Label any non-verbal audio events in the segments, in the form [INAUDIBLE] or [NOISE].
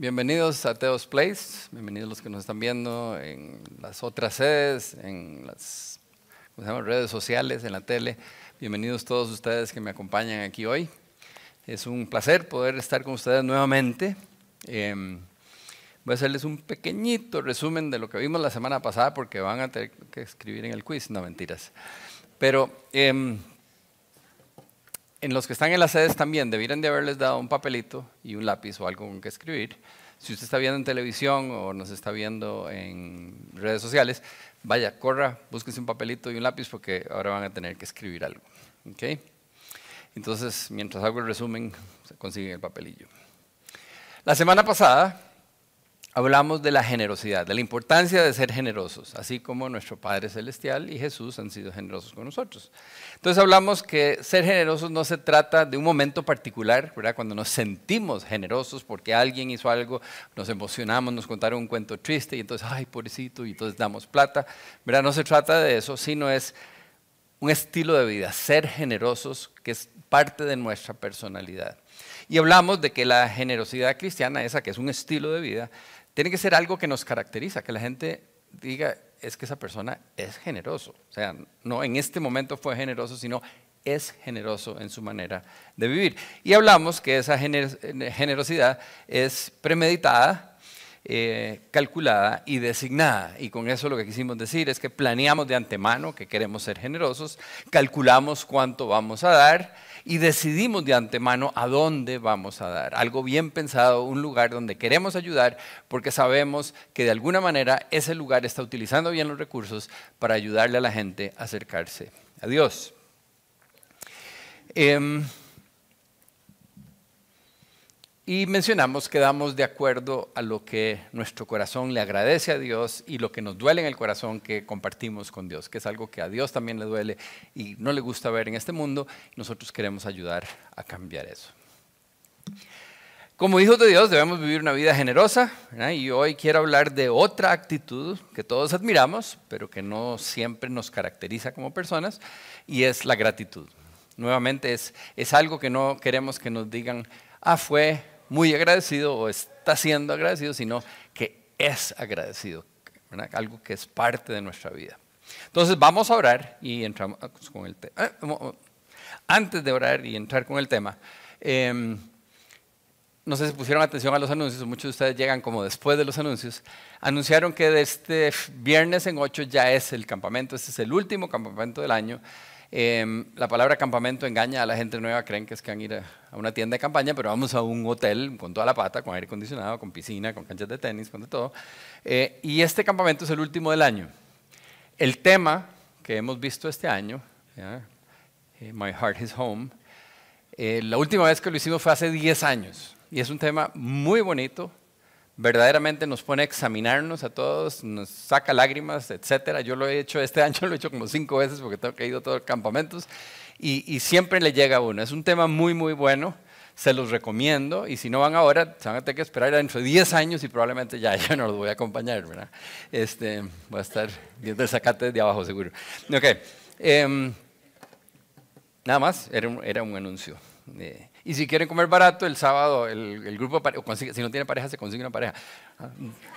Bienvenidos a Teos Place, bienvenidos los que nos están viendo en las otras sedes, en las redes sociales, en la tele. Bienvenidos todos ustedes que me acompañan aquí hoy. Es un placer poder estar con ustedes nuevamente. Em, voy a hacerles un pequeñito resumen de lo que vimos la semana pasada porque van a tener que escribir en el quiz, no mentiras. Pero em, en los que están en las sedes también deberían de haberles dado un papelito y un lápiz o algo con que escribir. Si usted está viendo en televisión o nos está viendo en redes sociales, vaya, corra, búsquese un papelito y un lápiz porque ahora van a tener que escribir algo. ¿Okay? Entonces, mientras hago el resumen, se consigue el papelillo. La semana pasada hablamos de la generosidad, de la importancia de ser generosos, así como nuestro Padre Celestial y Jesús han sido generosos con nosotros. Entonces hablamos que ser generosos no se trata de un momento particular, ¿verdad? Cuando nos sentimos generosos porque alguien hizo algo, nos emocionamos, nos contaron un cuento triste y entonces, ay, pobrecito, y entonces damos plata, ¿verdad? No se trata de eso, sino es un estilo de vida, ser generosos, que es parte de nuestra personalidad. Y hablamos de que la generosidad cristiana, esa que es un estilo de vida, tiene que ser algo que nos caracteriza, que la gente diga, es que esa persona es generoso. O sea, no en este momento fue generoso, sino es generoso en su manera de vivir. Y hablamos que esa generosidad es premeditada, eh, calculada y designada. Y con eso lo que quisimos decir es que planeamos de antemano que queremos ser generosos, calculamos cuánto vamos a dar y decidimos de antemano a dónde vamos a dar. Algo bien pensado, un lugar donde queremos ayudar porque sabemos que de alguna manera ese lugar está utilizando bien los recursos para ayudarle a la gente a acercarse a Dios. Em, y mencionamos que damos de acuerdo a lo que nuestro corazón le agradece a Dios y lo que nos duele en el corazón que compartimos con Dios, que es algo que a Dios también le duele y no le gusta ver en este mundo. Nosotros queremos ayudar a cambiar eso. Como hijos de Dios debemos vivir una vida generosa y hoy quiero hablar de otra actitud que todos admiramos, pero que no siempre nos caracteriza como personas, y es la gratitud. Nuevamente es, es algo que no queremos que nos digan, ah, fue muy agradecido o está siendo agradecido, sino que es agradecido, algo que es parte de nuestra vida. Entonces vamos a orar y entramos con el tema. Eh, antes de orar y entrar con el tema, em, no sé si pusieron atención a los anuncios, muchos de ustedes llegan como después de los anuncios, anunciaron que de este viernes en 8 ya es el campamento, este es el último campamento del año Em, la palabra campamento engaña a la gente nueva, creen que es que van a ir a, una tienda de campaña, pero vamos a un hotel con toda la pata, con aire acondicionado, con piscina, con canchas de tenis, con de todo. Eh, y este campamento es el último del año. El tema que hemos visto este año, eh, My Heart is Home, eh, la última vez que lo hicimos fue hace 10 años. Y es un tema muy bonito, verdaderamente nos pone a examinarnos a todos, nos saca lágrimas, etcétera. Yo lo he hecho este [LAUGHS] año, lo he hecho como cinco veces porque tengo que ir a todos los campamentos y, siempre le llega a uno. Es un tema muy, muy bueno, se los recomiendo y si no van ahora, se van a tener que esperar dentro de 10 años y probablemente ya [LAUGHS] yo no los voy a acompañar, ¿verdad? Este, voy a estar viendo el sacate de abajo seguro. Ok, em, nada más, era un anuncio. Y si quieren comer barato, el sábado el, el grupo, si no tiene pareja, se consigue una pareja. Ah,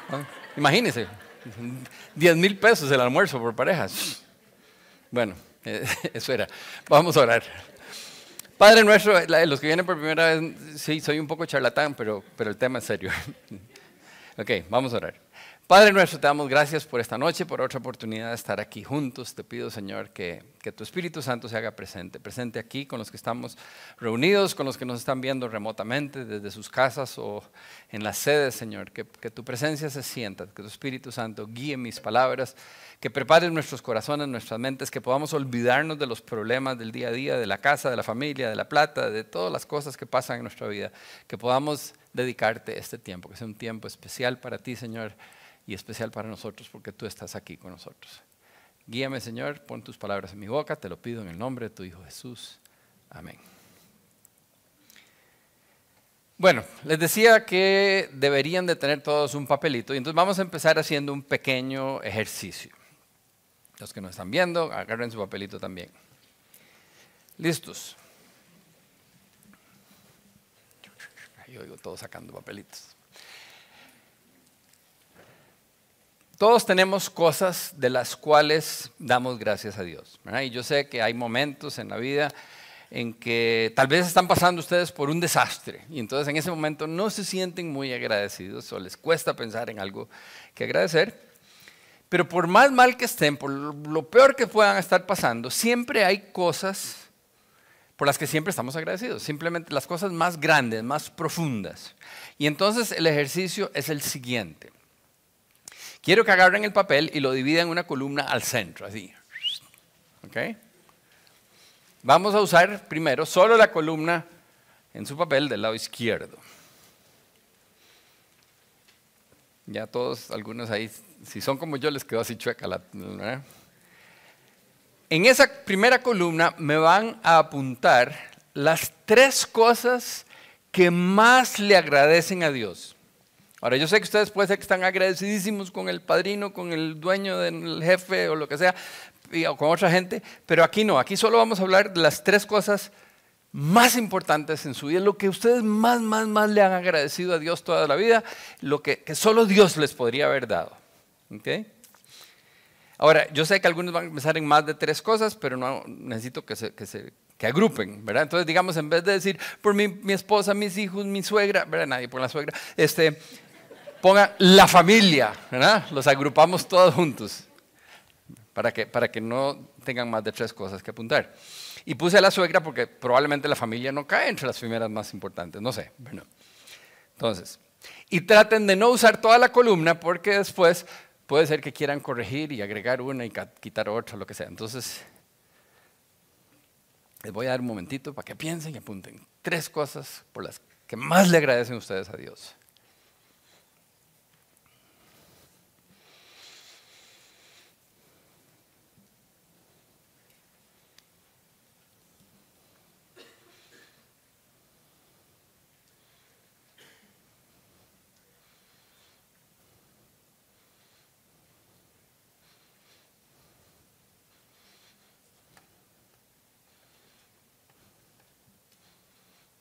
ah, imagínense, 10 mil pesos el almuerzo por parejas. Bueno, [LAUGHS] eso era. Vamos a orar. Padre nuestro, los que vienen por primera vez, sí, soy un poco charlatán, pero, pero el tema es serio. [LAUGHS] Ok, vamos a orar. Padre nuestro, te damos gracias por esta noche, por otra oportunidad de estar aquí juntos. Te pido, Señor, que, que, tu Espíritu Santo se haga presente, presente aquí con los que estamos reunidos, con los que nos están viendo remotamente desde sus casas o en las sedes, Señor. Que, que tu presencia se sienta, que tu Espíritu Santo guíe mis palabras, que prepare nuestros corazones, nuestras mentes, que podamos olvidarnos de los problemas del día a día, de la casa, de la familia, de la plata, de todas las cosas que pasan en nuestra vida. Que podamos dedicarte este tiempo, que sea un tiempo especial para ti, Señor y especial para nosotros porque tú estás aquí con nosotros. Guíame, Señor, pon tus palabras en mi boca, te lo pido en el nombre de tu Hijo Jesús. Amén. Bueno, les decía que deberían de tener todos un papelito y entonces vamos a empezar haciendo un pequeño ejercicio. Los que nos están viendo, agarren su papelito también. ¿Listos? Yo oigo todos sacando papelitos. Todos tenemos cosas de las cuales damos gracias a Dios. Y yo sé que hay momentos en la vida en que tal vez están pasando ustedes por un desastre y entonces en ese momento no se sienten muy agradecidos o les cuesta pensar en algo que agradecer. Pero por más mal que estén, por lo peor que puedan estar pasando, siempre hay cosas por las que siempre estamos agradecidos, simplemente las cosas más grandes, más profundas. Y entonces el ejercicio es el siguiente. Quiero que agarren el papel y lo dividan en una columna al centro, así. ¿Ok? Vamos a usar primero solo la columna en su papel del lado izquierdo. Ya todos, algunos ahí, si son como yo, les quedó así chueca la... En esa primera columna me van a apuntar las tres cosas que más le agradecen a Dios. Ahora, yo sé que ustedes pueden ser que están agradecidísimos con el padrino, con el dueño del jefe o lo que sea, o con otra gente, pero aquí no, aquí solo vamos a hablar de las tres cosas más importantes en su vida, lo que ustedes más, más, más le han agradecido a Dios toda la vida, lo que, solo Dios les podría haber dado. Ahora, yo sé que algunos van a pensar en más de tres cosas, pero no necesito que se, que se que agrupen, ¿verdad? Entonces, digamos, en vez de decir por mi, mi esposa, mis hijos, mi suegra, ¿verdad? Nadie por la suegra, este, ponga la familia, ¿verdad? Los agrupamos todos juntos para que, para que no tengan más de tres cosas que apuntar. Y puse a la suegra porque probablemente la familia no cae entre las primeras más importantes, no sé. Bueno, entonces, y traten de no usar toda la columna porque después puede ser que quieran corregir y agregar una y quitar otra, lo que sea. Entonces, les voy a dar un momentito para que piensen y apunten tres cosas por las que más le agradecen ustedes a Dios.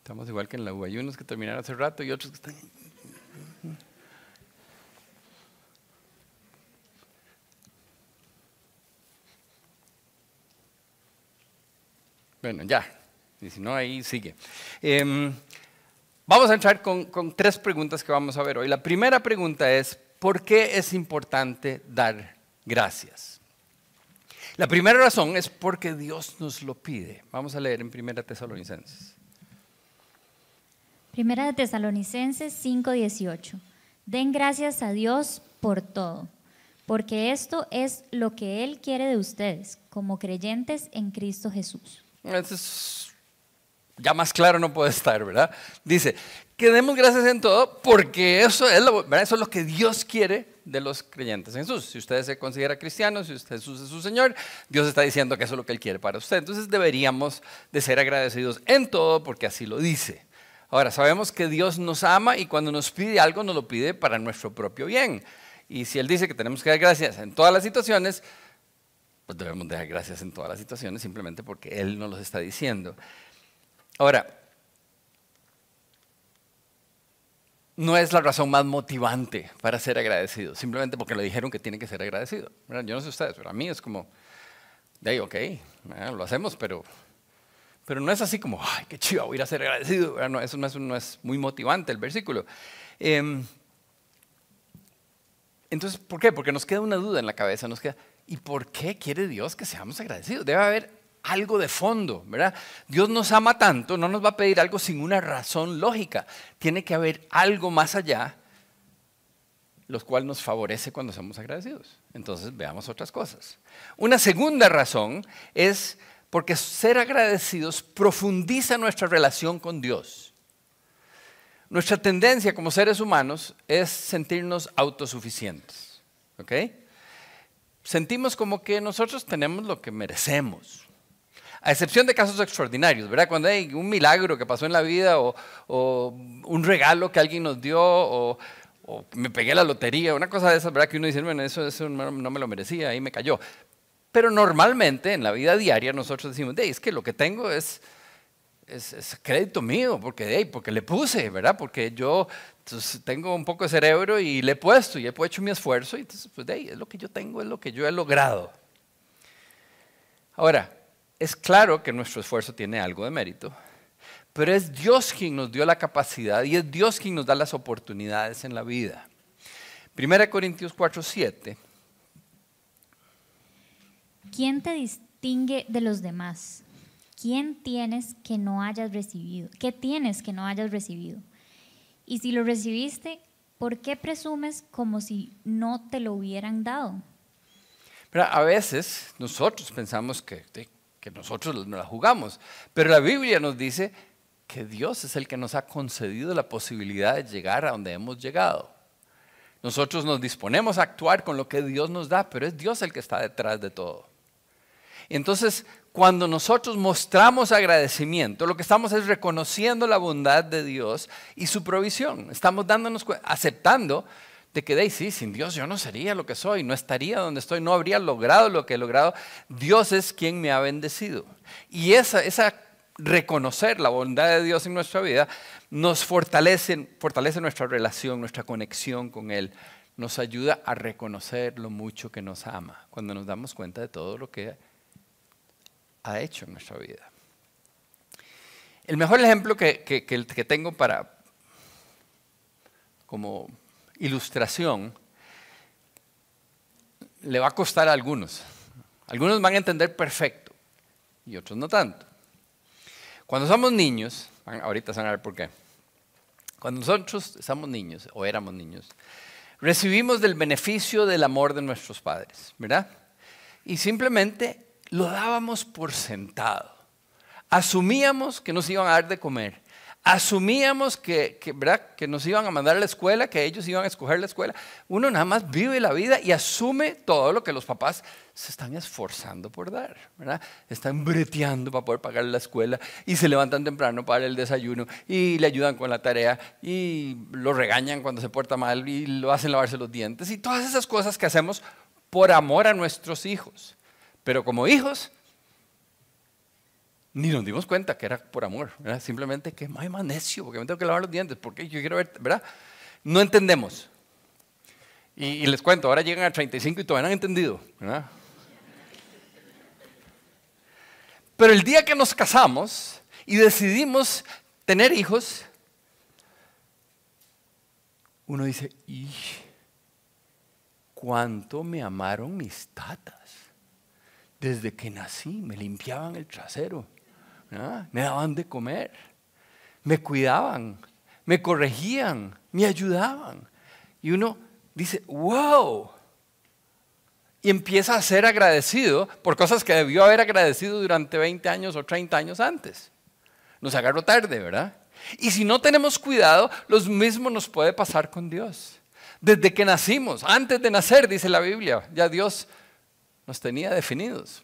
Estamos igual que en la U. Hay unos que terminaron hace rato y otros que están... Bueno, ya. Y si no, ahí sigue. Em, vamos a entrar con, con tres preguntas que vamos a ver hoy. La primera pregunta es, ¿por qué es importante dar gracias? La primera razón es porque Dios nos lo pide. Vamos a leer en Primera Tesalonicenses. Primera de Tesalonicenses 5:18. Den gracias a Dios por todo, porque esto es lo que Él quiere de ustedes, como creyentes en Cristo Jesús. ya más claro no puede estar, ¿verdad? Dice, que demos gracias en todo, porque eso es, lo, eso es lo que Dios quiere de los creyentes en Jesús. Si usted se considera cristiano, si usted Jesús es su Señor, Dios está diciendo que eso es lo que Él quiere para usted. Entonces deberíamos de ser agradecidos en todo, porque así lo dice. Ahora, sabemos que Dios nos ama y cuando nos pide algo nos lo pide para nuestro propio bien. Y si Él dice que tenemos que dar gracias en todas las situaciones, pues debemos dar gracias en todas las situaciones simplemente porque Él nos los está diciendo. Ahora, no es la razón más motivante para ser agradecido, simplemente porque le dijeron que tiene que ser agradecido. Yo no sé ustedes, pero a mí es como, de ahí, ok, lo hacemos, pero pero no es así como, ay, qué chido, voy a ir a ser agradecido. No, eso no es, muy motivante el versículo. Em, entonces, ¿por qué? Porque nos queda una duda en la cabeza, nos queda, ¿y por qué quiere Dios que seamos agradecidos? Debe haber algo de fondo, ¿verdad? Dios nos ama tanto, no nos va a pedir algo sin una razón lógica. Tiene que haber algo más allá, lo cual nos favorece cuando somos agradecidos. Entonces, veamos otras cosas. Una segunda razón es porque ser agradecidos profundiza nuestra relación con Dios. Nuestra tendencia como seres humanos es sentirnos autosuficientes. ¿Ok? Sentimos como que nosotros tenemos lo que merecemos. A excepción de casos extraordinarios, ¿verdad? Cuando hay un milagro que pasó en la vida o, un regalo que alguien nos dio o, me pegué la lotería, una cosa de esas, ¿verdad? Que uno dice, bueno, eso, no, no me lo merecía, ahí me cayó. Pero normalmente en la vida diaria nosotros decimos, es que lo que tengo es, es, crédito mío, porque, porque le puse, ¿verdad? Porque yo tengo un poco de cerebro y le he puesto y he hecho mi esfuerzo y entonces, pues, es lo que yo tengo, es lo que yo he logrado. Ahora, es claro que nuestro esfuerzo tiene algo de mérito, pero es Dios quien nos dio la capacidad y es Dios quien nos da las oportunidades en la vida. 1 Corintios 4, 7. ¿Quién te distingue de los demás? ¿Quién tienes que no hayas recibido? ¿Qué tienes que no hayas recibido? Y si lo recibiste, ¿por qué presumes como si no te lo hubieran dado? Pero a veces nosotros pensamos que, que nosotros nos la jugamos, pero la Biblia nos dice que Dios es el que nos ha concedido la posibilidad de llegar a donde hemos llegado. Nosotros nos disponemos a actuar con lo que Dios nos da, pero es Dios el que está detrás de todo. Entonces, cuando nosotros mostramos agradecimiento, lo que estamos es reconociendo la bondad de Dios y su provisión. Estamos dándonos aceptando de que, sí, sin Dios yo no sería lo que soy, no estaría donde estoy, no habría logrado lo que he logrado. Dios es quien me ha bendecido. Y esa, esa reconocer la bondad de Dios en nuestra vida nos fortalece, fortalece nuestra relación, nuestra conexión con Él. Nos ayuda a reconocer lo mucho que nos ama cuando nos damos cuenta de todo lo que ha hecho en nuestra vida. El mejor ejemplo que, que, tengo para como ilustración le va a costar a algunos. Algunos van a entender perfecto y otros no tanto. Cuando somos niños, ahorita se van a ver por qué. Cuando nosotros somos niños o éramos niños, recibimos del beneficio del amor de nuestros padres, ¿verdad? Y simplemente lo dábamos por sentado. Asumíamos que nos iban a dar de comer. Asumíamos que, ¿verdad? que nos iban a mandar a la escuela, que ellos iban a escoger la escuela. Uno nada más vive la vida y asume todo lo que los papás se están esforzando por dar. ¿verdad? Están breteando para poder pagar la escuela y se levantan temprano para el desayuno y le ayudan con la tarea y lo regañan cuando se porta mal y lo hacen lavarse los dientes y todas esas cosas que hacemos por amor a nuestros hijos. Pero como hijos, ni nos dimos cuenta que era por amor, simplemente que hay más necio, porque me tengo que lavar los dientes, porque yo quiero ver, ¿verdad? No entendemos. Y, les cuento, ahora llegan a 35 y todavía no han entendido, ¿verdad? Pero el día que nos casamos y decidimos tener hijos, uno dice, ¿y cuánto me amaron mis tatas? Desde que nací, me limpiaban el trasero, me daban de comer, me cuidaban, me corregían, me ayudaban. Y uno dice, wow. Y empieza a ser agradecido por cosas que debió haber agradecido durante 20 años o 30 años antes. Nos agarró tarde, ¿verdad? Y si no tenemos cuidado, lo mismo nos puede pasar con Dios. Desde que nacimos, antes de nacer, dice la Biblia, ya Dios nos tenía definidos.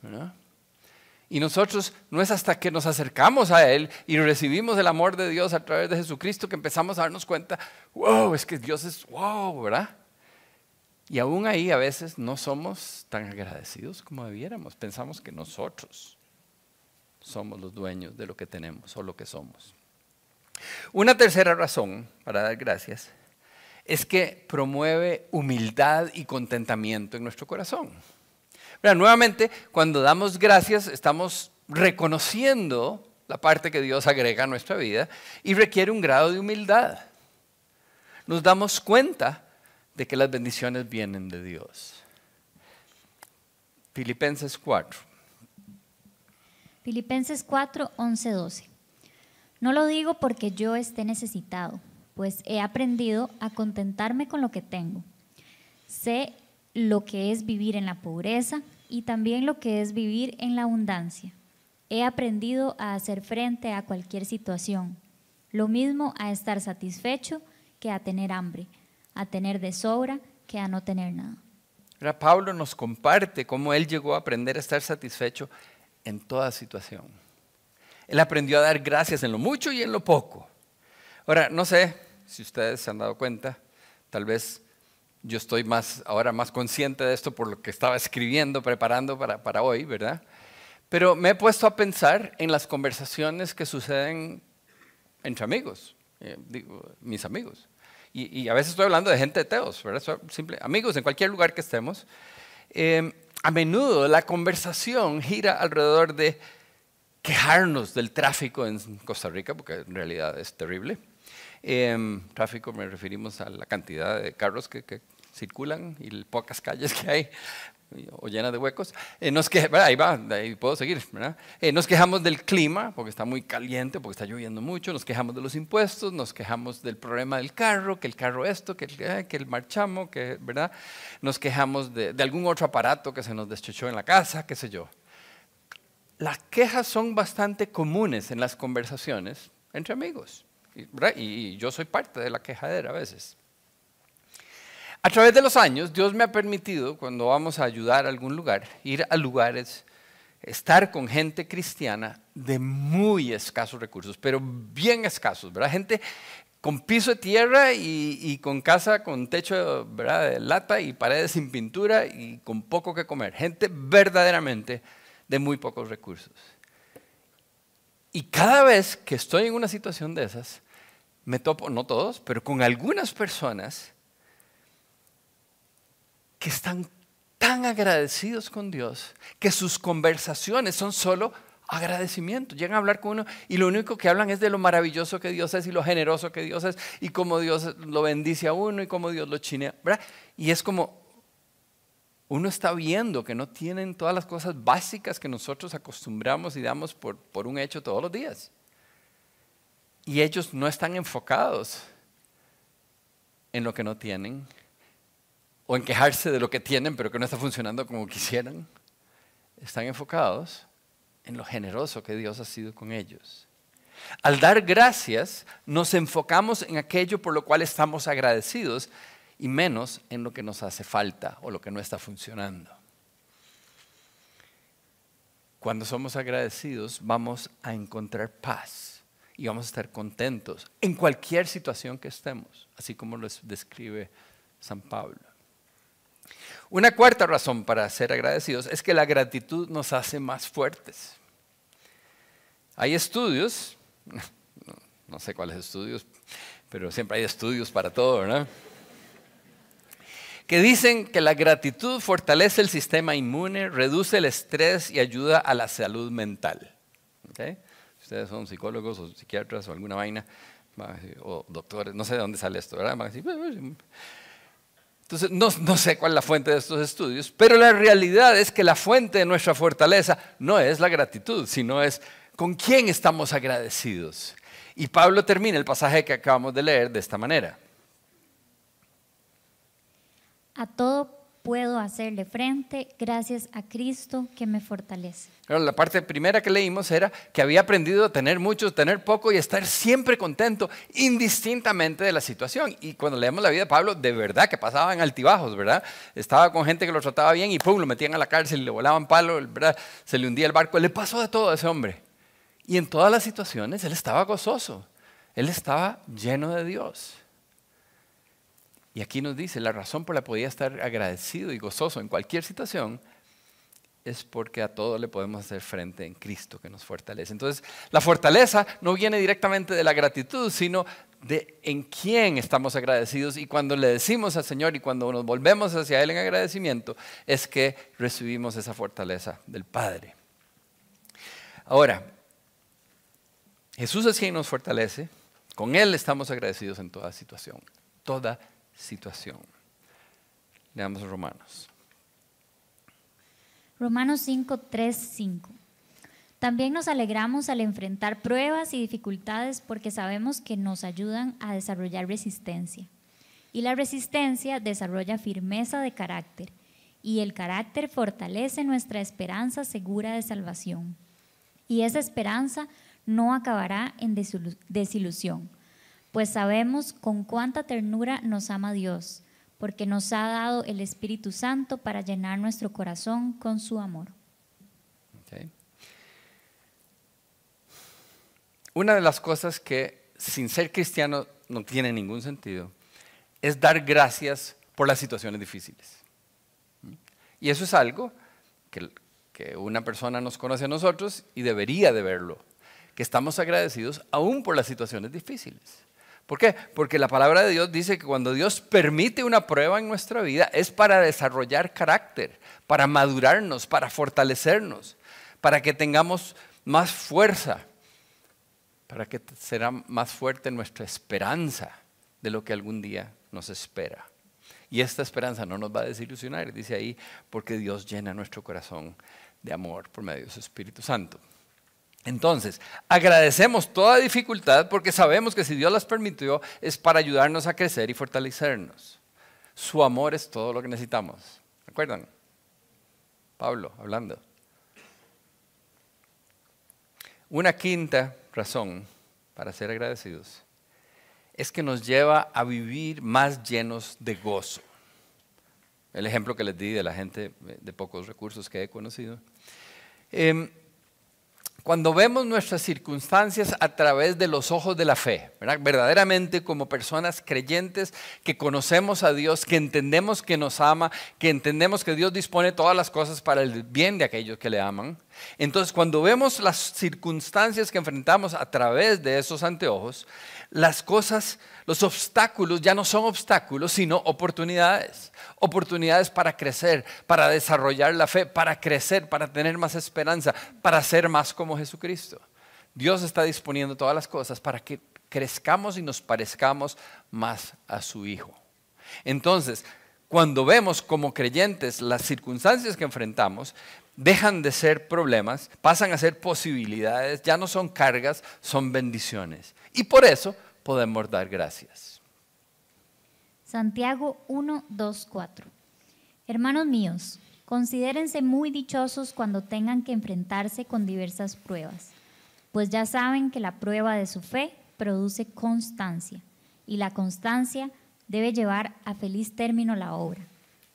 Y nosotros no es hasta que nos acercamos a Él y recibimos el amor de Dios a través de Jesucristo que empezamos a darnos cuenta, wow, es que Dios es wow, ¿verdad? Y aún ahí a veces no somos tan agradecidos como debiéramos. Pensamos que nosotros somos los dueños de lo que tenemos o lo que somos. Una tercera razón para dar gracias es que promueve humildad y contentamiento en nuestro corazón nuevamente, cuando damos gracias, estamos reconociendo la parte que Dios agrega a nuestra vida y requiere un grado de humildad. Nos damos cuenta de que las bendiciones vienen de Dios. Filipenses 4. Filipenses 4, 11, 12. No lo digo porque yo esté necesitado, pues he aprendido a contentarme con lo que tengo. Sé lo que es vivir en la pobreza y también lo que es vivir en la abundancia. He aprendido a hacer frente a cualquier situación, lo mismo a estar satisfecho que a tener hambre, a tener de sobra que a no tener nada. Ahora Pablo nos comparte cómo él llegó a aprender a estar satisfecho en toda situación. Él aprendió a dar gracias en lo mucho y en lo poco. Ahora, no sé si ustedes se han dado cuenta, tal vez yo estoy más, ahora más consciente de esto por lo que estaba escribiendo, preparando para, para hoy, ¿verdad? Pero me he puesto a pensar en las conversaciones que suceden entre amigos, eh, digo, mis amigos. Y, a veces estoy hablando de gente de teos, ¿verdad? simple, amigos en cualquier lugar que estemos. Em, a menudo la conversación gira alrededor de quejarnos del tráfico en Costa Rica, porque en realidad es terrible. Eh, tráfico me referimos a la cantidad de carros que, que circulan y pocas calles que hay o llenas de huecos. Eh, nos que, ahí va, ahí puedo seguir. Eh, nos quejamos del clima, porque está muy caliente, porque está lloviendo mucho. Nos quejamos de los impuestos, nos quejamos del problema del carro, que el carro esto, que el, eh, que el marchamo, que, ¿verdad? Nos quejamos de, de, algún otro aparato que se nos deschechó en la casa, qué sé yo. Las quejas son bastante comunes en las conversaciones entre amigos. y yo soy parte de la quejadera a veces. A través de los años, Dios me ha permitido, cuando vamos a ayudar a algún lugar, ir a lugares, estar con gente cristiana de muy escasos recursos, pero bien escasos, ¿verdad? Gente con piso de tierra y, con casa con techo de lata y paredes sin pintura y con poco que comer. Gente verdaderamente de muy pocos recursos. Y cada vez que estoy en una situación de esas, me topo, no todos, pero con algunas personas que están tan agradecidos con Dios que sus conversaciones son solo agradecimiento. Llegan a hablar con uno y lo único que hablan es de lo maravilloso que Dios es y lo generoso que Dios es y cómo Dios lo bendice a uno y cómo Dios lo chinea. Y es como uno está viendo que no tienen todas las cosas básicas que nosotros acostumbramos y damos por, por un hecho todos los días. Y ellos no están enfocados en lo que no tienen, o en quejarse de lo que tienen pero que no está funcionando como quisieran. Están enfocados en lo generoso que Dios ha sido con ellos. Al dar gracias, nos enfocamos en aquello por lo cual estamos agradecidos y menos en lo que nos hace falta o lo que no está funcionando. Cuando somos agradecidos, vamos a encontrar paz y vamos a estar contentos en cualquier situación que estemos, así como lo describe San Pablo. Una cuarta razón para ser agradecidos es que la gratitud nos hace más fuertes. Hay estudios, [LAUGHS] no sé cuáles estudios, pero siempre hay estudios para todo, ¿verdad? Que dicen que la gratitud fortalece el sistema inmune, reduce el estrés y ayuda a la salud mental. Ustedes son psicólogos o psiquiatras o alguna vaina, o doctores, no sé de dónde sale esto, ¿verdad? Entonces, no, sé cuál es la fuente de estos estudios, pero la realidad es que la fuente de nuestra fortaleza no es la gratitud, sino es con quién estamos agradecidos. Y Pablo termina el pasaje que acabamos de leer de esta manera. A todo puedo hacerle frente gracias a Cristo que me fortalece. la parte primera que leímos era que había aprendido a tener mucho, tener poco y estar siempre contento, indistintamente de la situación. Y cuando leemos la vida de Pablo, de verdad que pasaban altibajos, ¿verdad? Estaba con gente que lo trataba bien y pum, lo metían a la cárcel, le volaban palo, ¿verdad? Se le hundía el barco. Le pasó de todo a ese hombre. Y en todas las situaciones él estaba gozoso. Él estaba lleno de Dios. Y aquí nos dice, la razón por la que podía estar agradecido y gozoso en cualquier situación es porque a todo le podemos hacer frente en Cristo que nos fortalece. Entonces, la fortaleza no viene directamente de la gratitud, sino de en quién estamos agradecidos. Y cuando le decimos al Señor y cuando nos volvemos hacia Él en agradecimiento, es que recibimos esa fortaleza del Padre. Ahora, Jesús es quien nos fortalece, con Él estamos agradecidos en toda situación, toda situación. Leamos Romanos. Romanos 5, 3, 5. También nos alegramos al enfrentar pruebas y dificultades porque sabemos que nos ayudan a desarrollar resistencia. Y la resistencia desarrolla firmeza de carácter. Y el carácter fortalece nuestra esperanza segura de salvación. Y esa esperanza no acabará en desilusión pues sabemos con cuánta ternura nos ama Dios, porque nos ha dado el Espíritu Santo para llenar nuestro corazón con su amor. Una de las cosas que sin ser cristiano no tiene ningún sentido es dar gracias por las situaciones difíciles. Y eso es algo que, que una persona nos conoce a nosotros y debería de verlo, que estamos agradecidos aún por las situaciones difíciles. ¿Por qué? Porque la palabra de Dios dice que cuando Dios permite una prueba en nuestra vida es para desarrollar carácter, para madurarnos, para fortalecernos, para que tengamos más fuerza, para que será más fuerte nuestra esperanza de lo que algún día nos espera. Y esta esperanza no nos va a desilusionar, dice ahí, porque Dios llena nuestro corazón de amor por medio de su Espíritu Santo. Entonces, agradecemos toda dificultad porque sabemos que si Dios las permitió es para ayudarnos a crecer y fortalecernos. Su amor es todo lo que necesitamos. ¿Recuerdan? Pablo hablando. Una quinta razón para ser agradecidos es que nos lleva a vivir más llenos de gozo. El ejemplo que les di de la gente de pocos recursos que he conocido. Em, cuando vemos nuestras circunstancias a través de los ojos de la fe, verdaderamente como personas creyentes que conocemos a Dios, que entendemos que nos ama, que entendemos que Dios dispone todas las cosas para el bien de aquellos que le aman, entonces cuando vemos las circunstancias que enfrentamos a través de esos anteojos, las cosas, los obstáculos ya no son obstáculos, sino oportunidades. Oportunidades para crecer, para desarrollar la fe, para crecer, para tener más esperanza, para ser más como Jesucristo. Dios está disponiendo todas las cosas para que crezcamos y nos parezcamos más a su Hijo. Entonces, cuando vemos como creyentes las circunstancias que enfrentamos, dejan de ser problemas, pasan a ser posibilidades, ya no son cargas, son bendiciones. Y por eso podemos dar gracias. Santiago 1, 2, 4. Hermanos míos, considérense muy dichosos cuando tengan que enfrentarse con diversas pruebas, pues ya saben que la prueba de su fe produce constancia, y la constancia debe llevar a feliz término la obra,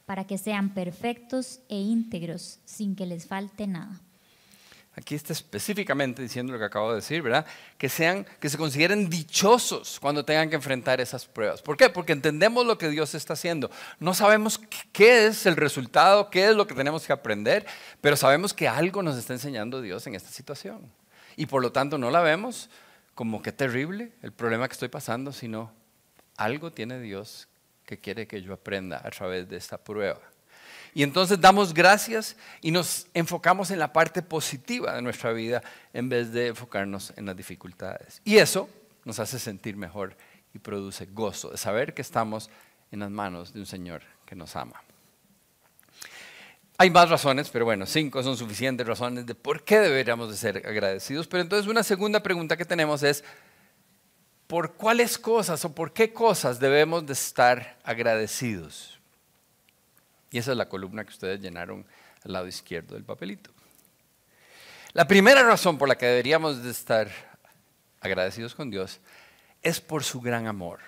para que sean perfectos e íntegros, sin que les falte nada. Aquí está específicamente diciendo lo que acabo de decir, ¿verdad? Que sean, que se consideren dichosos cuando tengan que enfrentar esas pruebas. ¿Por qué? Porque entendemos lo que Dios está haciendo. No sabemos qué es el resultado, qué es lo que tenemos que aprender, pero sabemos que algo nos está enseñando Dios en esta situación. Y por lo tanto no la vemos como que terrible el problema que estoy pasando, sino algo tiene Dios que quiere que yo aprenda a través de esta prueba. Y entonces damos gracias y nos enfocamos en la parte positiva de nuestra vida en vez de enfocarnos en las dificultades. Y eso nos hace sentir mejor y produce gozo de saber que estamos en las manos de un Señor que nos ama. Hay más razones, pero bueno, cinco son suficientes razones de por qué deberíamos de ser agradecidos. Pero entonces una segunda pregunta que tenemos es, ¿por cuáles cosas o por qué cosas debemos de estar agradecidos? Y esa es la columna que ustedes llenaron al lado izquierdo del papelito. La primera razón por la que deberíamos de estar agradecidos con Dios es por su gran amor.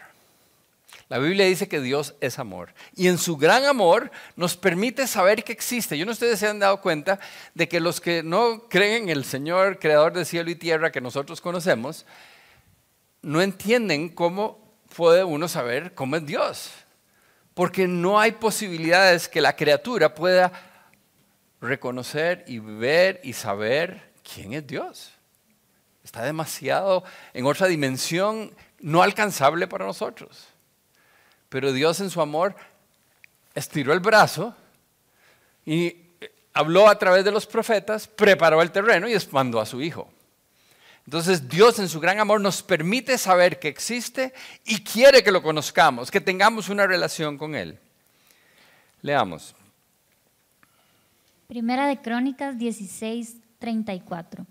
La Biblia dice que Dios es amor y en su gran amor nos permite saber que existe. Yo no ustedes se han dado cuenta de que los que no creen en el Señor, creador de cielo y tierra que nosotros conocemos, no entienden cómo puede uno saber cómo es Dios porque no hay posibilidades que la criatura pueda reconocer y ver y saber quién es Dios. Está demasiado en otra dimensión no alcanzable para nosotros. Pero Dios en su amor estiró el brazo y habló a través de los profetas, preparó el terreno y expandó a su Hijo. Entonces Dios en su gran amor nos permite saber que existe y quiere que lo conozcamos, que tengamos una relación con Él. Leamos. Primera de Crónicas 16, 34.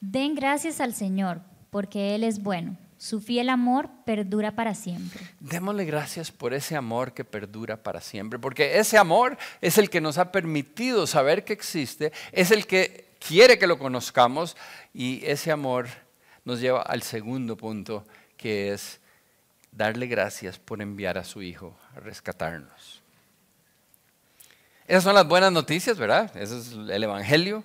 Den gracias al Señor, porque Él es bueno. Su fiel amor perdura para siempre. Démosle gracias por ese amor que perdura para siempre, porque ese amor es el que nos ha permitido saber que existe, es el que quiere que lo conozcamos y ese amor nos lleva al segundo punto, que es darle gracias por enviar a su Hijo a rescatarnos. Esas son las buenas noticias, ¿verdad? Ese es el Evangelio,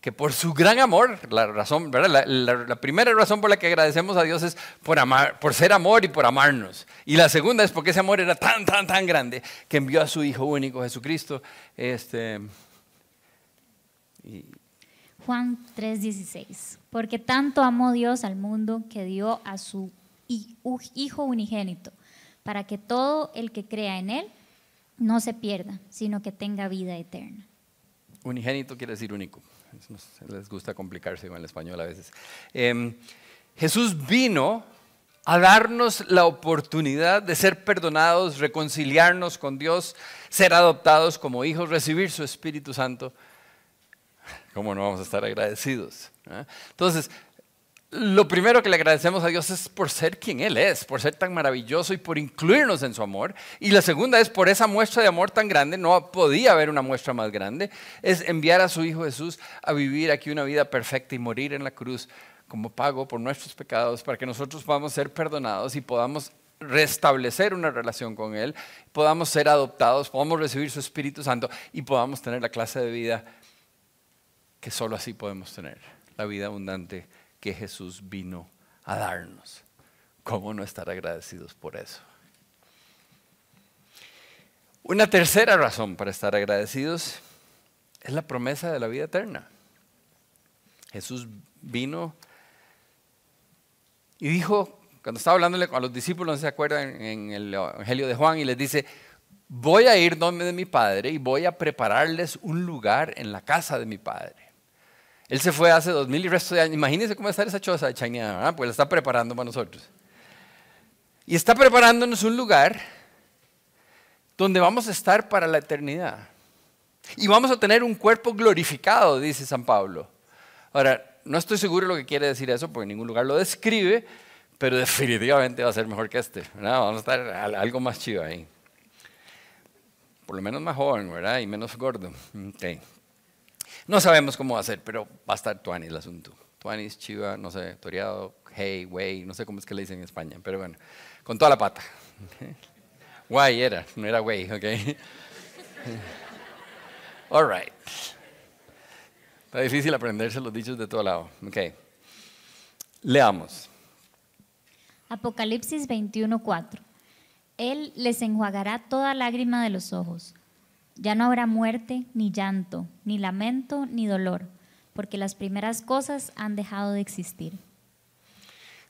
que por su gran amor, la, razón, ¿verdad? La, primera razón por la que agradecemos a Dios es por, amar, por ser amor y por amarnos. Y la segunda es porque ese amor era tan, tan, tan grande que envió a su Hijo único, Jesucristo, este, Juan 3:16. Porque tanto amó Dios al mundo que dio a su Hijo unigénito, para que todo el que crea en Él no se pierda, sino que tenga vida eterna. unigénito quiere decir único. Les gusta complicarse con el español a veces. Em, Jesús vino a darnos la oportunidad de ser perdonados, reconciliarnos con Dios, ser adoptados como hijos, recibir su Espíritu Santo. ¿Cómo no vamos a estar agradecidos? ¿Ah? Entonces, lo primero que le agradecemos a Dios es por ser quien Él es, por ser tan maravilloso y por incluirnos en su amor. Y la segunda es por esa muestra de amor tan grande, no podía haber una muestra más grande, es enviar a su Hijo Jesús a vivir aquí una vida perfecta y morir en la cruz como pago por nuestros pecados para que nosotros podamos ser perdonados y podamos restablecer una relación con Él, podamos ser adoptados, podamos recibir su Espíritu Santo y podamos tener la clase de vida que solo así podemos tener, la vida abundante que Jesús vino a darnos. ¿Cómo no estar agradecidos por eso? Una tercera razón para estar agradecidos es la promesa de la vida eterna. Jesús vino y dijo, cuando estaba hablándole a los discípulos, ¿no se acuerdan? En el Evangelio de Juan, y les dice, voy a ir donde de mi Padre y voy a prepararles un lugar en la casa de mi Padre. Él se fue hace dos mil y resto de años. Imagínense cómo está esa choza de China, ¿verdad? pues la está preparando para nosotros. Y está preparándonos un lugar donde vamos a estar para la eternidad. Y vamos a tener un cuerpo glorificado, dice San Pablo. Ahora, no estoy seguro de lo que quiere decir eso, porque en ningún lugar lo describe, pero definitivamente va a ser mejor que este. ¿verdad? Vamos a estar al- algo más chido ahí. Por lo menos más joven, ¿verdad? Y menos gordo. Ok. No sabemos cómo va a ser, pero va a estar tuani el asunto. Tuanis, chiva, no sé, toreado, hey, güey, no sé cómo es que le dicen en España, pero bueno, con toda la pata. [LAUGHS] Guay era, no era güey, ok. [LAUGHS] All right. Está difícil aprenderse los dichos de todo lado. Ok. Leamos. Apocalipsis 21:4. Él les enjuagará toda lágrima de los ojos. Ya no habrá muerte, ni llanto, ni lamento, ni dolor, porque las primeras cosas han dejado de existir.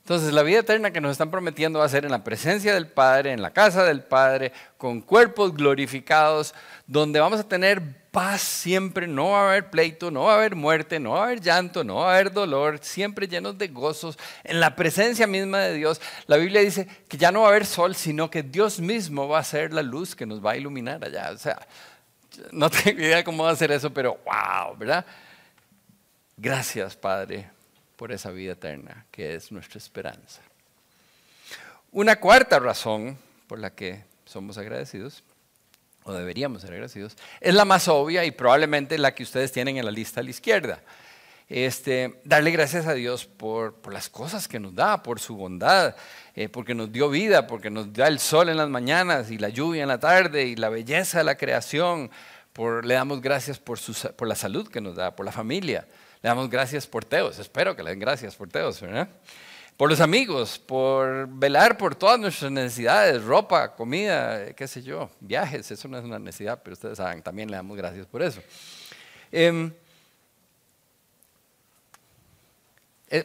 Entonces, la vida eterna que nos están prometiendo va a ser en la presencia del Padre, en la casa del Padre, con cuerpos glorificados, donde vamos a tener paz siempre, no va a haber pleito, no va a haber muerte, no va a haber llanto, no va a haber dolor, siempre llenos de gozos, en la presencia misma de Dios. La Biblia dice que ya no va a haber sol, sino que Dios mismo va a ser la luz que nos va a iluminar allá. O sea, no tengo idea cómo ser eso, pero wow, ¿verdad? Gracias, Padre, por esa vida eterna que es nuestra esperanza. Una cuarta razón por la que somos agradecidos, o deberíamos ser agradecidos, es la más obvia y probablemente la que ustedes tienen en la lista a la izquierda. Este, darle gracias a Dios por, las cosas que nos da, por su bondad, eh, porque nos dio vida, porque nos da el sol en las mañanas y la lluvia en la tarde y la belleza de la creación. Le damos gracias por, la salud que nos da, por la familia. Le damos gracias por Teos, espero que le den gracias por Teos, ¿verdad? Por los amigos, por velar por todas nuestras necesidades, ropa, comida, qué sé yo, viajes, eso no es una necesidad, pero ustedes saben, también le damos gracias por eso. Em,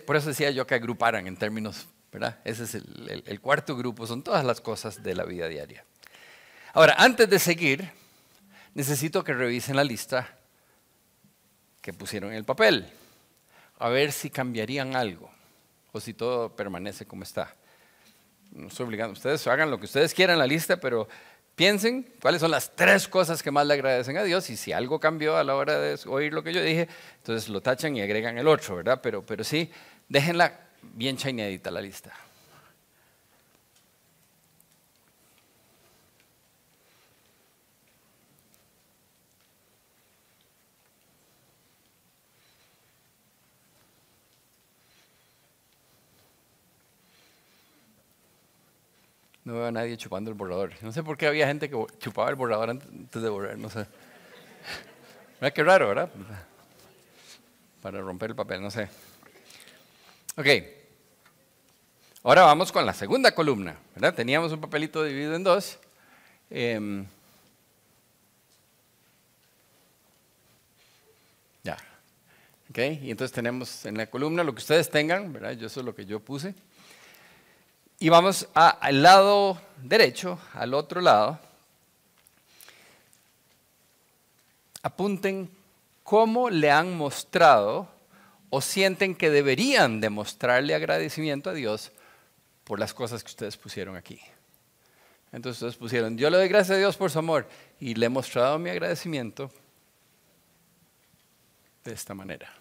por eso decía yo que agruparan en términos, ¿verdad? Ese es el cuarto grupo, son todas las cosas de la vida diaria. Ahora, antes de seguir, necesito que revisen la lista que pusieron en el papel, a ver si cambiarían algo o si todo permanece como está. No estoy obligando, ustedes hagan lo que ustedes quieran en la lista, pero piensen cuáles son las tres cosas que más le agradecen a Dios y si algo cambió a la hora de oír lo que yo dije, entonces lo tachan y agregan el otro, ¿verdad? Pero, pero sí, déjenla bien chainedita la lista. No veo a nadie chupando el borrador. No sé por qué había gente que chupaba el borrador antes de borrar, no sé. [LAUGHS] Mira qué raro, ¿verdad? Para romper el papel, no sé. Ok. Ahora vamos con la segunda columna, ¿verdad? Teníamos un papelito dividido en dos. Em, ya, ¿Okay? Y entonces tenemos en la columna lo que ustedes tengan, ¿verdad? Yo eso es lo que yo puse. Y vamos al lado derecho, al otro lado. Apunten cómo le han mostrado o sienten que deberían demostrarle agradecimiento a Dios por las cosas que ustedes pusieron aquí. Entonces ustedes pusieron, yo le doy gracias a Dios por su amor y le he mostrado mi agradecimiento de esta manera.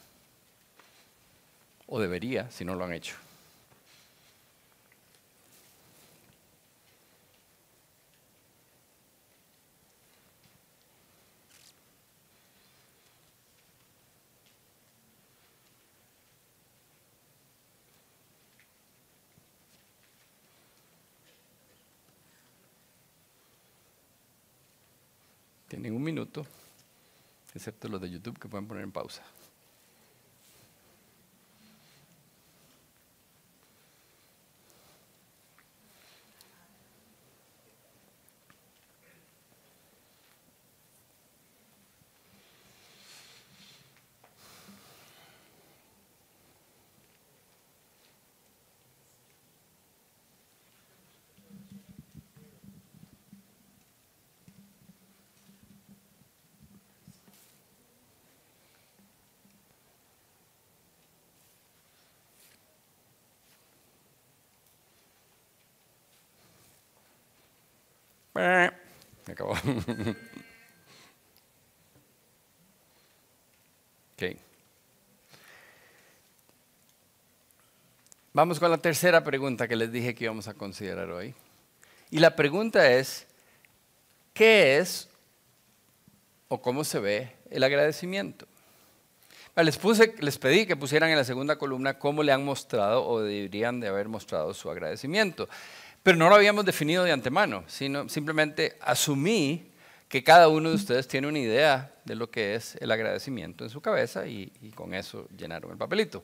O debería, si no lo han hecho. Tienen un minuto, excepto los de YouTube que pueden poner en pausa. Me acabó. Vamos con la tercera pregunta que les dije que íbamos a considerar hoy. Y la pregunta es, ¿qué es o cómo se ve el agradecimiento? Les, puse, les pedí que pusieran en la segunda columna cómo le han mostrado o deberían de haber mostrado su agradecimiento. Pero no lo habíamos definido de antemano, sino simplemente asumí que cada uno de ustedes tiene una idea de lo que es el agradecimiento en su cabeza y, con eso llenaron el papelito.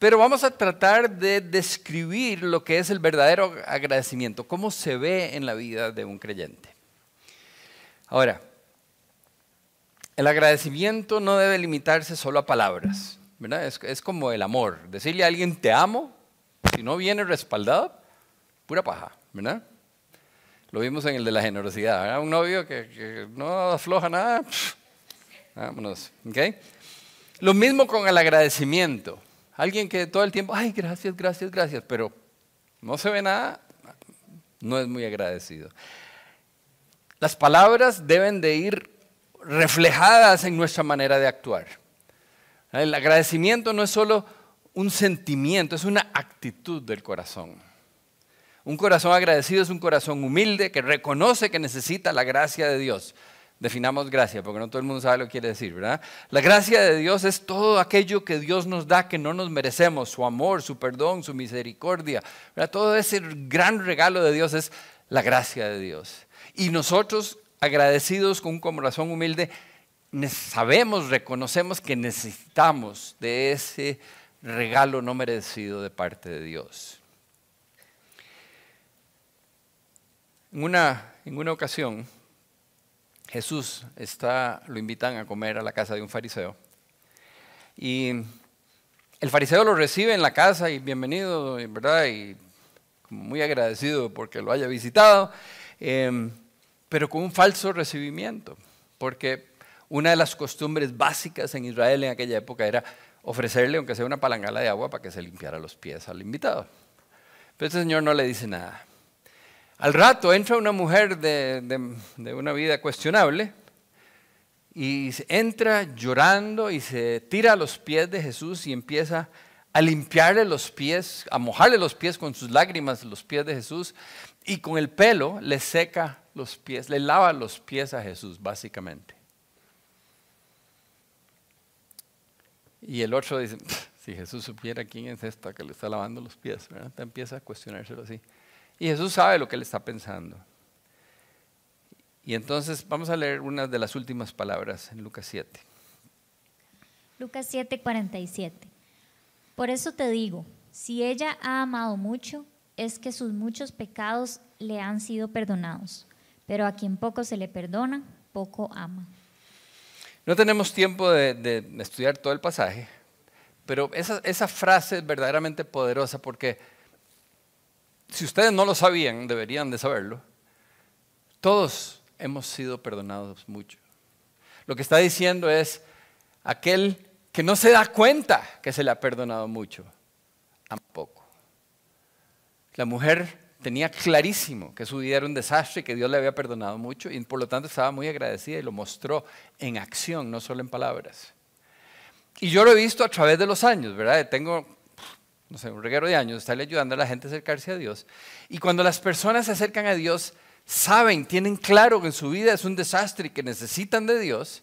Pero vamos a tratar de describir lo que es el verdadero agradecimiento, cómo se ve en la vida de un creyente. Ahora, el agradecimiento no debe limitarse solo a palabras, es como el amor. Decirle a alguien te amo, si no viene respaldado, pura paja, ¿verdad? Lo vimos en el de la generosidad. Un novio que, no afloja nada, vámonos, ¿ok? Lo mismo con el agradecimiento. Alguien que todo el tiempo, ay, gracias, gracias, gracias, pero no se ve nada, no es muy agradecido. Las palabras deben de ir reflejadas en nuestra manera de actuar. El agradecimiento no es solo un sentimiento, es una actitud del corazón. Un corazón agradecido es un corazón humilde que reconoce que necesita la gracia de Dios. Definamos gracia, porque no todo el mundo sabe lo que quiere decir, ¿verdad? La gracia de Dios es todo aquello que Dios nos da que no nos merecemos, su amor, su perdón, su misericordia. Todo ese gran regalo de Dios es la gracia de Dios. Y nosotros, agradecidos con un corazón humilde, sabemos, reconocemos que necesitamos de ese regalo no merecido de parte de Dios. En una, en una ocasión, Jesús está, lo invitan a comer a la casa de un fariseo. Y el fariseo lo recibe en la casa y bienvenido, ¿verdad? Y muy agradecido porque lo haya visitado, em, pero con un falso recibimiento, porque una de las costumbres básicas en Israel en aquella época era ofrecerle, aunque sea una palangala de agua, para que se limpiara los pies al invitado. Pero este señor no le dice nada. Al rato entra una mujer de, una vida cuestionable y entra llorando y se tira a los pies de Jesús y empieza a limpiarle los pies, a mojarle los pies con sus lágrimas los pies de Jesús y con el pelo le seca los pies, le lava los pies a Jesús, básicamente. Y el otro dice, si Jesús supiera quién es esta que le está lavando los pies, ¿verdad? empieza a cuestionárselo así. Y Jesús sabe lo que él está pensando. Y entonces vamos a leer una de las últimas palabras en Lucas 7. Lucas 7, 47. Por eso te digo, si ella ha amado mucho, es que sus muchos pecados le han sido perdonados. Pero a quien poco se le perdona, poco ama. No tenemos tiempo de, de estudiar todo el pasaje, Pero esa, esa frase es verdaderamente poderosa porque si ustedes no lo sabían, deberían de saberlo. Todos hemos sido perdonados mucho. Lo que está diciendo es aquel que no se da cuenta que se le ha perdonado mucho, tampoco. La mujer tenía clarísimo que su vida era un desastre y que Dios le había perdonado mucho y por lo tanto estaba muy agradecida y lo mostró en acción, no solo en palabras. Y yo lo he visto a través de los años, ¿verdad? Tengo, no sé, un reguero de años, estarle ayudando a la gente a acercarse a Dios. Y cuando las personas se acercan a Dios, saben, tienen claro que en su vida es un desastre y que necesitan de Dios,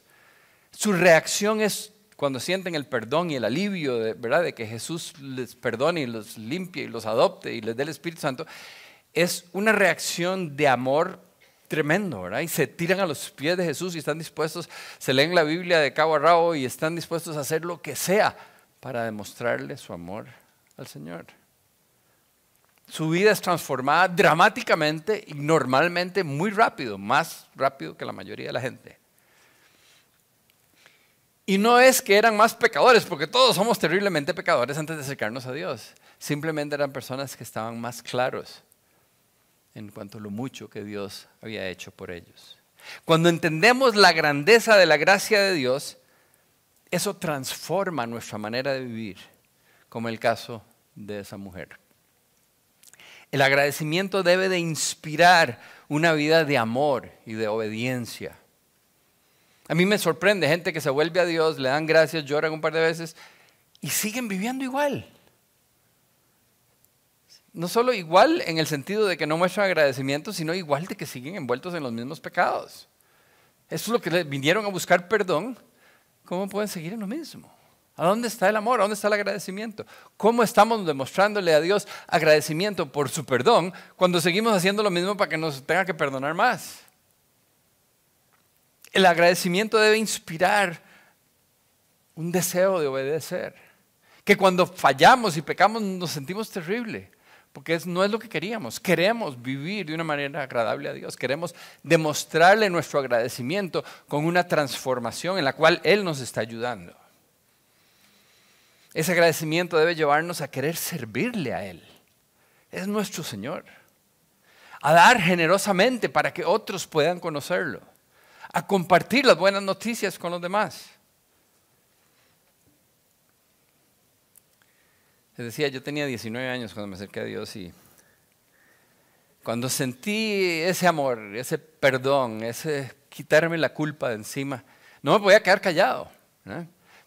su reacción es cuando sienten el perdón y el alivio, de, ¿verdad? De que Jesús les perdone y los limpie y los adopte y les dé el Espíritu Santo, es una reacción de amor tremendo, ¿verdad? Y se tiran a los pies de Jesús y están dispuestos, se leen la Biblia de cabo a rabo y están dispuestos a hacer lo que sea para demostrarle su amor al Señor. Su vida es transformada dramáticamente y normalmente muy rápido, más rápido que la mayoría de la gente. Y no es que eran más pecadores, porque todos somos terriblemente pecadores antes de acercarnos a Dios. Simplemente eran personas que estaban más claros en cuanto a lo mucho que Dios había hecho por ellos. Cuando entendemos la grandeza de la gracia de Dios, eso transforma nuestra manera de vivir, como el caso de esa mujer. El agradecimiento debe de inspirar una vida de amor y de obediencia. A mí me sorprende gente que se vuelve a Dios, le dan gracias, lloran un par de veces y siguen viviendo igual no solo igual en el sentido de que no muestran agradecimiento, sino igual de que siguen envueltos en los mismos pecados. Eso es lo que vinieron a buscar perdón. ¿Cómo pueden seguir en lo mismo? ¿A dónde está el amor? ¿A dónde está el agradecimiento? ¿Cómo estamos demostrándole a Dios agradecimiento por su perdón cuando seguimos haciendo lo mismo para que nos tenga que perdonar más? El agradecimiento debe inspirar un deseo de obedecer. Que cuando fallamos y pecamos nos sentimos terrible porque no es lo que queríamos. Queremos vivir de una manera agradable a Dios. Queremos demostrarle nuestro agradecimiento con una transformación en la cual Él nos está ayudando. Ese agradecimiento debe llevarnos a querer servirle a Él. Es nuestro Señor. A dar generosamente para que otros puedan conocerlo. A compartir las buenas noticias con los demás. Les decía, yo tenía 19 años cuando me acerqué a Dios y cuando sentí ese amor, ese perdón, ese quitarme la culpa de encima, no me podía quedar callado.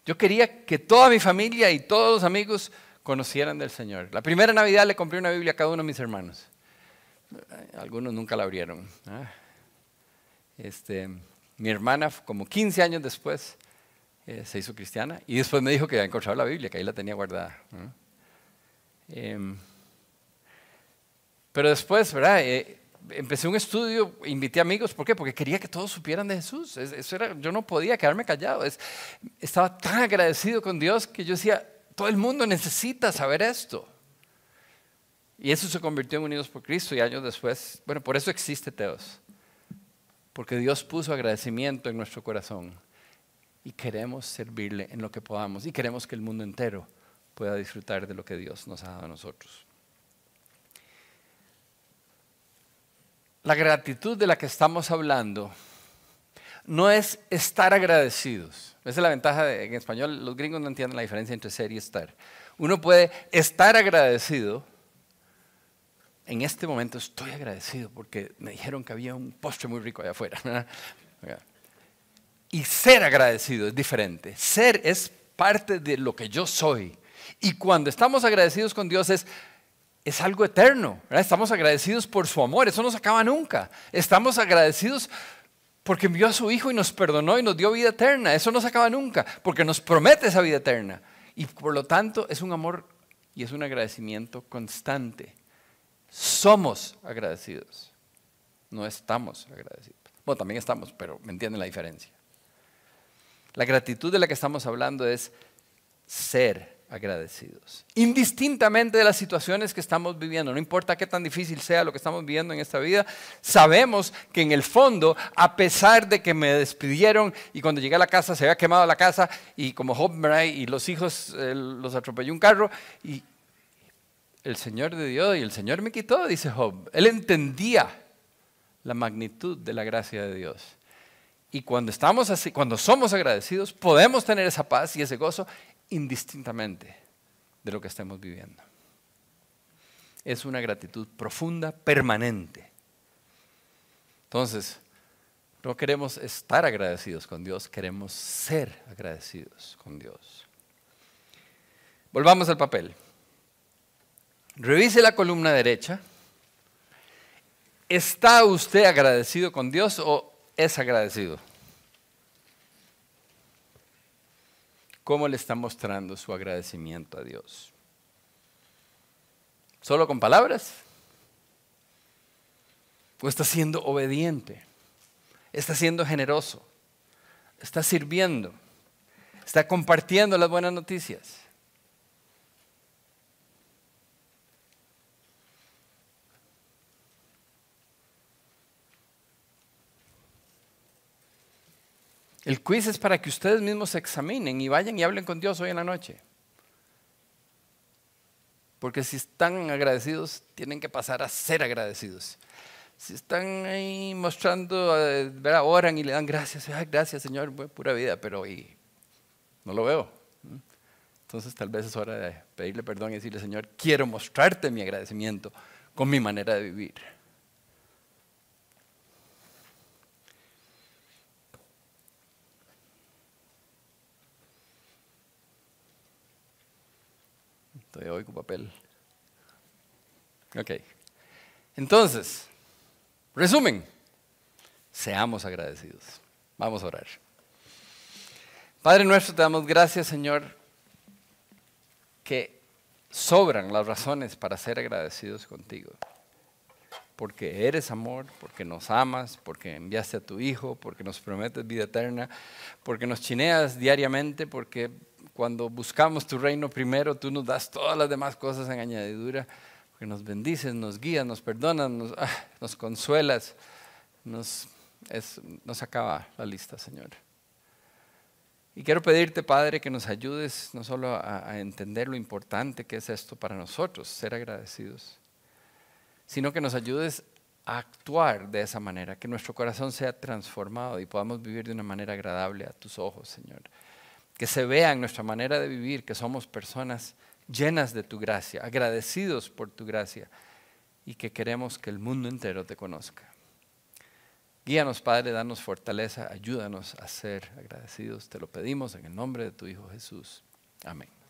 Yo quería que toda mi familia y todos los amigos conocieran del Señor. La primera Navidad le compré una Biblia a cada uno de mis hermanos. Algunos nunca la abrieron. Este, mi hermana, como 15 años después, eh, se hizo cristiana y después me dijo que había encontrado la Biblia, que ahí la tenía guardada. Em, pero después, ¿verdad? Eh, empecé un estudio, invité amigos, ¿por qué? Porque quería que todos supieran de Jesús. Eso era, yo no podía quedarme callado. estaba tan agradecido con Dios que yo decía, todo el mundo necesita saber esto. Y eso se convirtió en Unidos por Cristo y años después, bueno, por eso existe Teos. Porque Dios puso agradecimiento en nuestro corazón y queremos servirle en lo que podamos y queremos que el mundo entero pueda disfrutar de lo que Dios nos ha dado a nosotros. La gratitud de la que estamos hablando no es estar agradecidos. Esa es la ventaja en español, los gringos no entienden la diferencia entre ser y estar. Uno puede estar agradecido. En este momento estoy agradecido porque me dijeron que había un postre muy rico allá afuera. Y ser agradecido es diferente. Ser es parte de lo que yo soy. Y cuando estamos agradecidos con Dios es, es algo eterno. Estamos agradecidos por su amor. Eso no se acaba nunca. Estamos agradecidos porque envió a su Hijo y nos perdonó y nos dio vida eterna. Eso no se acaba nunca porque nos promete esa vida eterna. Y por lo tanto es un amor y es un agradecimiento constante. Somos agradecidos. No estamos agradecidos. Bueno, también estamos, pero me entienden la diferencia. La gratitud de la que estamos hablando es ser agradecidos. Indistintamente de las situaciones que estamos viviendo, no importa qué tan difícil sea lo que estamos viviendo en esta vida, sabemos que en el fondo, a pesar de que me despidieron y cuando llegué a la casa se había quemado la casa y como Job y los hijos eh, los atropelló un carro y el Señor de Dios y el Señor me quitó, dice Job. Él entendía la magnitud de la gracia de Dios. Y cuando estamos así, cuando somos agradecidos, podemos tener esa paz y ese gozo indistintamente de lo que estemos viviendo. Es una gratitud profunda, permanente. Entonces, no queremos estar agradecidos con Dios, queremos ser agradecidos con Dios. Volvamos al papel. Revise la columna derecha. ¿Está usted agradecido con Dios o es agradecido? ¿Cómo le está mostrando su agradecimiento a Dios? ¿Solo con palabras? ¿O está siendo obediente? ¿Está siendo generoso? ¿Está sirviendo? ¿Está compartiendo las buenas noticias? El quiz es para que ustedes mismos se examinen y vayan y hablen con Dios hoy en la noche. Porque si están agradecidos, tienen que pasar a ser agradecidos. Si están ahí mostrando, eh, oran y le dan gracias, gracias Señor, pura vida, pero hoy no lo veo. Entonces tal vez es hora de pedirle perdón y decirle, Señor, quiero mostrarte mi agradecimiento con mi manera de vivir. Estoy hoy con papel. Ok. Entonces, resumen, seamos agradecidos. Vamos a orar. Padre nuestro, te damos gracias, Señor, que sobran las razones para ser agradecidos contigo. Porque eres amor, porque nos amas, porque enviaste a tu Hijo, porque nos prometes vida eterna, porque nos chineas diariamente, porque cuando buscamos tu reino primero, tú nos das todas las demás cosas en añadidura, porque nos bendices, nos guías, nos perdonas, nos, ah, consuelas, nos, nos acaba la lista, Señor. Y quiero pedirte, Padre, que nos ayudes no solo a, a, entender lo importante que es esto para nosotros, ser agradecidos, sino que nos ayudes a actuar de esa manera, que nuestro corazón sea transformado y podamos vivir de una manera agradable a tus ojos, Señor que se vea en nuestra manera de vivir que somos personas llenas de tu gracia, agradecidos por tu gracia y que queremos que el mundo entero te conozca. Guíanos, Padre, danos fortaleza, ayúdanos a ser agradecidos. Te lo pedimos en el nombre de tu Hijo Jesús. Amén.